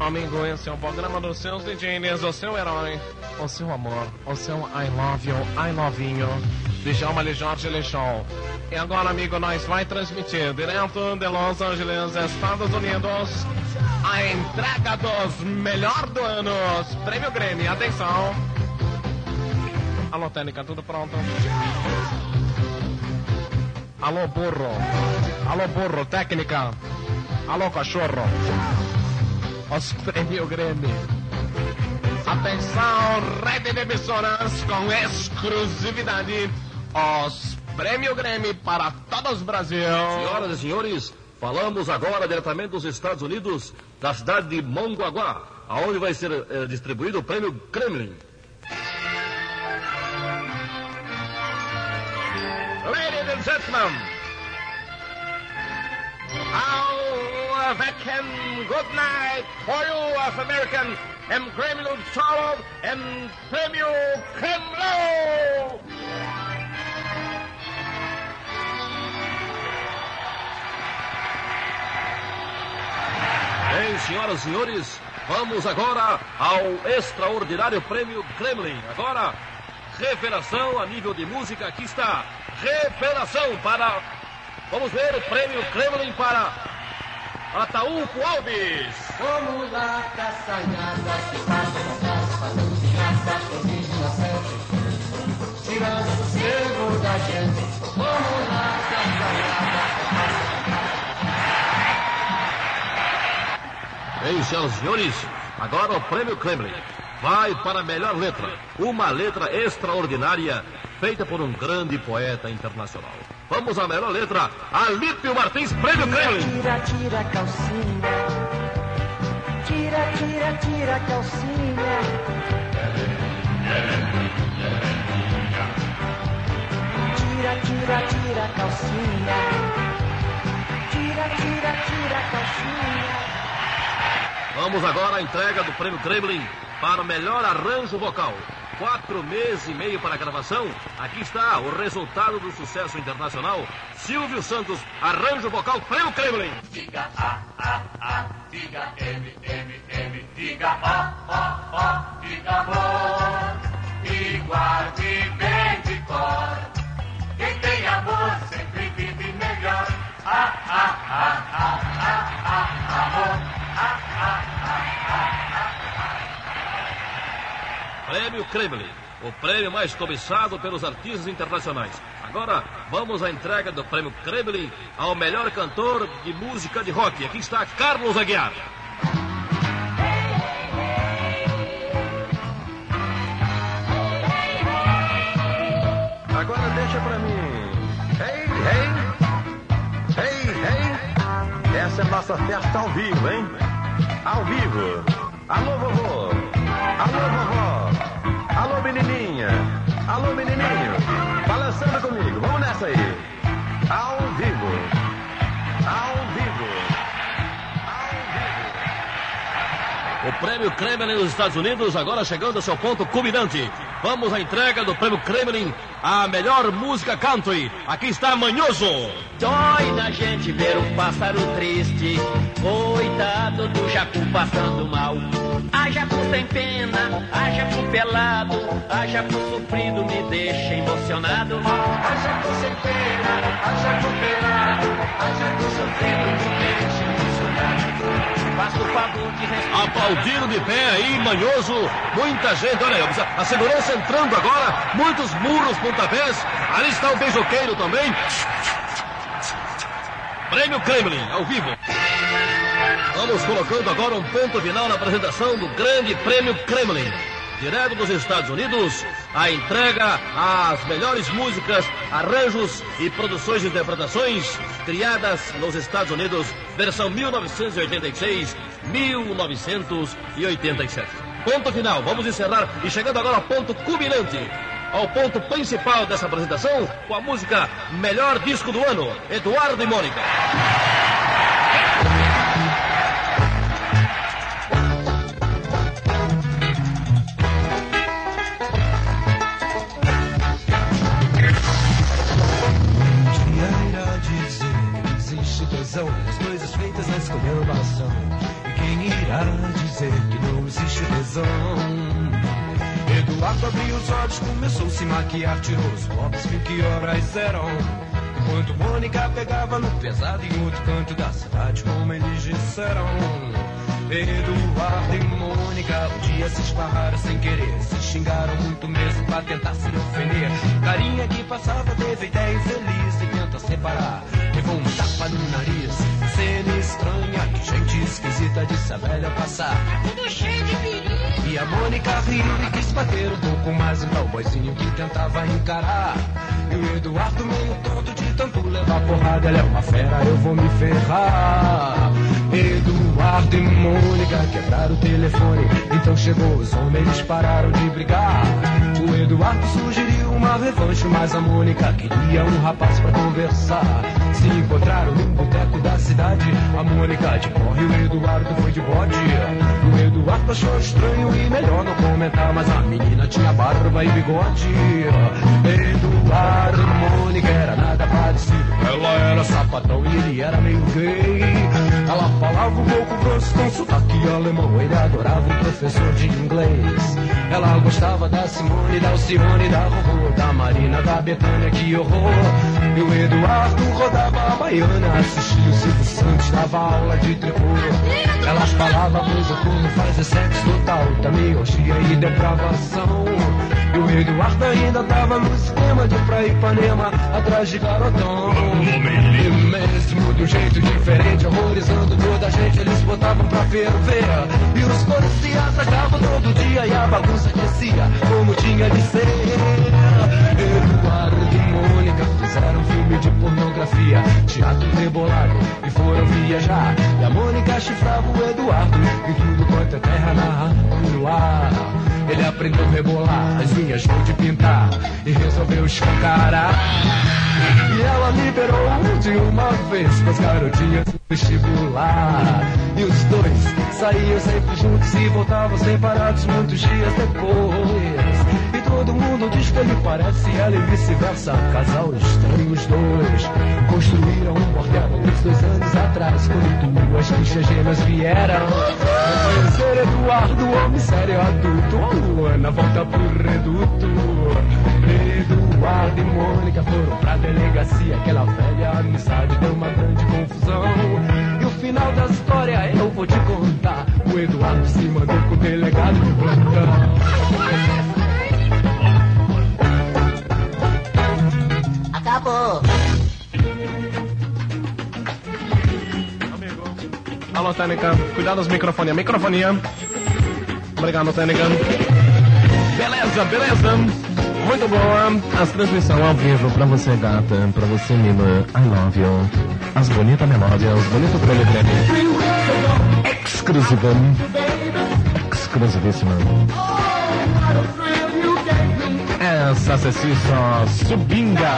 Amigo, esse é o programa dos seus DJs, o seu herói, o seu amor, o seu I love you, I lovinho, Djalma Jorge Lechon. E agora, amigo, nós vai transmitir direto de Los Angeles, Estados Unidos, a entrega dos melhor do ano, Prêmio Grêmio. Atenção. Alô, técnica, tudo pronto? Alô, burro. Alô, burro, técnica. Alô, cachorro. Os Prêmio Grêmio. Atenção, rede de emissoras com exclusividade. Os Prêmio Grêmio para todos Brasil. Senhoras e senhores, falamos agora diretamente dos Estados Unidos, da cidade de Mongaguá, aonde vai ser eh, distribuído o prêmio Kremlin. Ladies and gentlemen, American good night for you of American and Kremlin Solo and Premio Kremlin. Bem, senhoras e senhores, vamos agora ao extraordinário prêmio Kremlin. Agora, revelação a nível de música. Aqui está, revelação para. Vamos ver o prêmio Kremlin para Ataúco Alves. Vamos lá, caçanhada, que na casa, fazendo de graça, corrige na sede, tirando o sossego da gente. Vamos lá, que passa Bem, senhoras e senhores, agora o prêmio Kremlin vai para a melhor letra. Uma letra extraordinária feita por um grande poeta internacional. Vamos à melhor letra, Alípio Martins, prêmio Kremlin. Tira, tira a calcinha. Tira, tira, tira a calcinha. Tira, tira, tira a calcinha. Tira, tira, tira a calcinha. Vamos agora à entrega do prêmio Kremlin para o melhor arranjo vocal. Quatro meses e meio para a gravação. Aqui está o resultado do sucesso internacional. Silvio Santos, arranjo vocal, prêmio Kremlin. Diga A, A, A, diga M, M, M, diga O, O, O, diga amor. E guarde bem de cor. Quem tem amor sempre vive melhor. A, A, A, A, A, A, amor. Prêmio Kremlin, o prêmio mais cobiçado pelos artistas internacionais. Agora vamos à entrega do prêmio Kremlin ao melhor cantor de música de rock. Aqui está Carlos Aguiar. Agora deixa pra mim. Hey, hey! Hey, hey! Essa é nossa festa ao vivo, hein? Ao vivo. Alô, vovô! Alô, vovó! Alô, menininha! Alô, menininho! Balançando comigo, vamos nessa aí! Ao vivo! Ao vivo! Ao vivo! O prêmio Kremlin nos Estados Unidos agora chegando ao seu ponto culminante. Vamos à entrega do prêmio Kremlin à melhor música country. Aqui está Manhoso. Dói na gente ver pássaro triste, coitado do jacu passando mal. A jacu sem pena, a jacu pelado, a jacu sofrido me deixa emocionado. A jacu sem pena, a jacu pelado, a jacu sofrendo me deixa emocionado. Faça o favor de. Aplaudindo de pé aí, manhoso. Muita gente, olha aí, a segurança entrando agora. Muitos murros, pontapés. Ali está o beijoqueiro também. Prêmio Kremlin, ao vivo. Vamos colocando agora um ponto final na apresentação do Grande Prêmio Kremlin. Direto dos Estados Unidos, a entrega às melhores músicas, arranjos e produções de interpretações criadas nos Estados Unidos, versão 1986-1987. Ponto final, vamos encerrar e chegando agora ao ponto culminante, ao ponto principal dessa apresentação, com a música Melhor Disco do Ano, Eduardo e Mônica. Nas coisas feitas na escolhambação? E quem irá dizer que não existe tesão. Eduardo abriu os olhos, começou a se maquiar, tirou os blocos, viu que horas eram. Enquanto Mônica pegava no pesado em outro canto da cidade, como eles disseram. Eduardo e Mônica um dia se esbarraram sem querer, se xingaram muito mesmo pra tentar se defender. Carinha que passava teve ideia infeliz e tenta separar, levou um tapa no nariz. Cena estranha, que gente esquisita disse a velha passar. Tudo cheio de perigo. E a Mônica riu e bater um pouco mais então o boizinho que tentava encarar. E o Eduardo meio tonto de tanto levar porrada, ele é uma fera, eu vou me ferrar. Eduardo e Mônica quebraram o telefone, então chegou os homens, pararam de brigar. O Eduardo sugeriu uma revanche, mas a Mônica queria um rapaz pra conversar. Se encontraram num boteco da cidade, a Mônica de corre, o Eduardo foi de bode. O Eduardo achou estranho e melhor não comentar, mas a menina tinha barba e bigode. Eduardo Mônica era nada parecido. Ela era sapatão e ele era meio gay. Ela falava um pouco grosso com sotaque alemão. Ele adorava um professor de inglês. Ela gostava da Simone, da Alcione, da Rorô, da Marina, da Betânia, que horror. E o Eduardo rodava a baiana, assistia o Silvio Santos, dava aula de tricô. Elas falavam coisa como fazer sexo total, também orgia e depravação. E o Eduardo ainda tava no esquema de pra Ipanema, atrás de garotão. E mesmo de um jeito diferente, horrorizando toda a gente, eles botavam pra ferver. E os policiais sacavam todo dia e a bagunça descia, como tinha de ser. Eduardo e Mônica fizeram filme de pornografia, teatro rebolado, e foram viajar. E a Mônica chifrava o Eduardo, e tudo quanto é terra na ar. Ele aprendeu rebolar, unhas vou de pintar, e resolveu escancarar. E ela liberou de uma vez com as garotinhas do vestibular. E os dois saíam sempre juntos e voltavam separados muitos dias depois. Todo mundo diz que ele parece ela e vice-versa. Casal estranho os dois. Construíram um bordel uns dois anos atrás, quando duas bichas gêmeas vieram. Conhecer Eduardo, homem sério adulto. Oh, Luana volta pro reduto. Eduardo e Mônica foram pra delegacia. Alô, Técnica. Cuidado dos microfonia. Microfonia. Obrigado, Técnica. Beleza, beleza. Muito boa. As transmissão ao vivo pra você, gata. Pra você, Milo. I love you. As bonitas melódias. Bonito prêmio Grammy. Exclusiva. Exclusivíssima. Essa só subinga.